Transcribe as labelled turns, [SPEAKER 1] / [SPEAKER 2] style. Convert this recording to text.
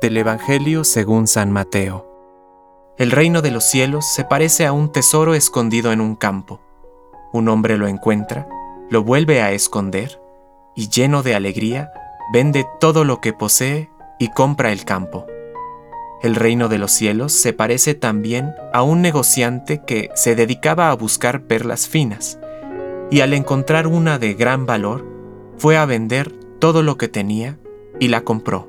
[SPEAKER 1] Del Evangelio según San Mateo. El reino de los cielos se parece a un tesoro escondido en un campo. Un hombre lo encuentra, lo vuelve a esconder y lleno de alegría, vende todo lo que posee y compra el campo. El reino de los cielos se parece también a un negociante que se dedicaba a buscar perlas finas, y al encontrar una de gran valor, fue a vender todo lo que tenía y la compró.